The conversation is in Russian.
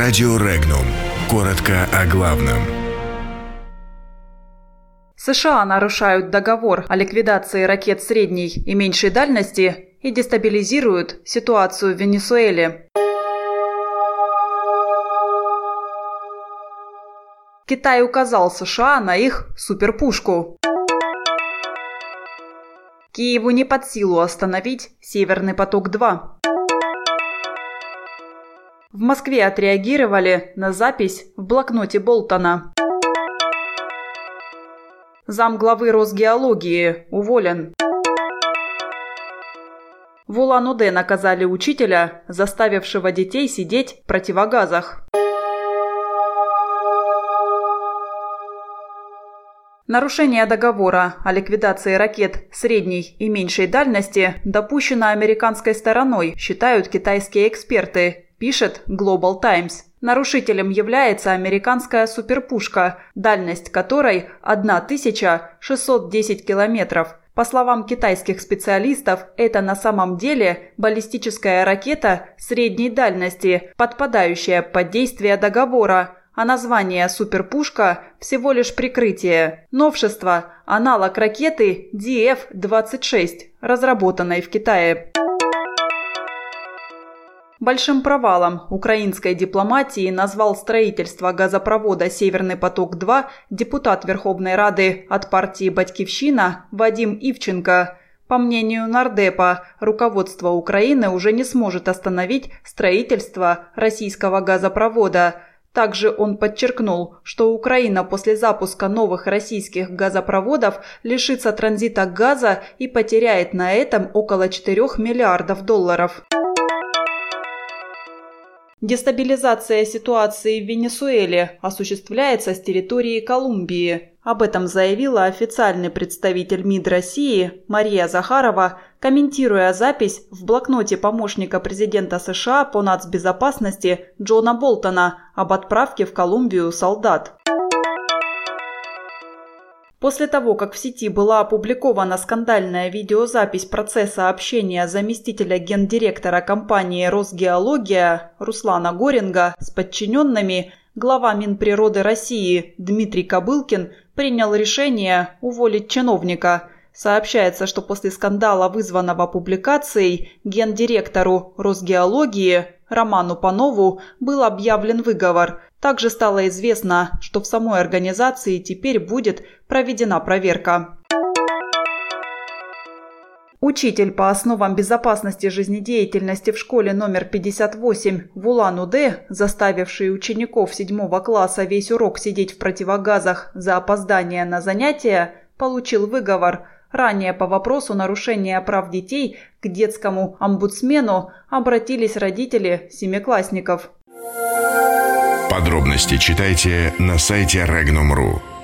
Радио Регнум. Коротко о главном. США нарушают договор о ликвидации ракет средней и меньшей дальности и дестабилизируют ситуацию в Венесуэле. Китай указал США на их суперпушку. Киеву не под силу остановить «Северный поток-2». В Москве отреагировали на запись в блокноте Болтона. Зам главы Росгеологии уволен. В Улан-Удэ наказали учителя, заставившего детей сидеть в противогазах. Нарушение договора о ликвидации ракет средней и меньшей дальности допущено американской стороной, считают китайские эксперты, пишет Global Times. Нарушителем является американская суперпушка, дальность которой 1610 километров. По словам китайских специалистов, это на самом деле баллистическая ракета средней дальности, подпадающая под действие договора, а название «суперпушка» всего лишь прикрытие. Новшество – аналог ракеты DF-26, разработанной в Китае. Большим провалом украинской дипломатии назвал строительство газопровода «Северный поток-2» депутат Верховной Рады от партии «Батькивщина» Вадим Ивченко. По мнению Нардепа, руководство Украины уже не сможет остановить строительство российского газопровода. Также он подчеркнул, что Украина после запуска новых российских газопроводов лишится транзита газа и потеряет на этом около 4 миллиардов долларов. Дестабилизация ситуации в Венесуэле осуществляется с территории Колумбии. Об этом заявила официальный представитель МИД России Мария Захарова, комментируя запись в блокноте помощника президента США по нацбезопасности Джона Болтона об отправке в Колумбию солдат. После того, как в сети была опубликована скандальная видеозапись процесса общения заместителя гендиректора компании «Росгеология» Руслана Горинга с подчиненными, глава Минприроды России Дмитрий Кобылкин принял решение уволить чиновника. Сообщается, что после скандала, вызванного публикацией, гендиректору Росгеологии Роману Панову был объявлен выговор – также стало известно, что в самой организации теперь будет проведена проверка. Учитель по основам безопасности жизнедеятельности в школе номер 58 в Улан-Удэ, заставивший учеников 7 класса весь урок сидеть в противогазах за опоздание на занятия, получил выговор. Ранее по вопросу нарушения прав детей к детскому омбудсмену обратились родители семиклассников. Подробности читайте на сайте Regnum.ru.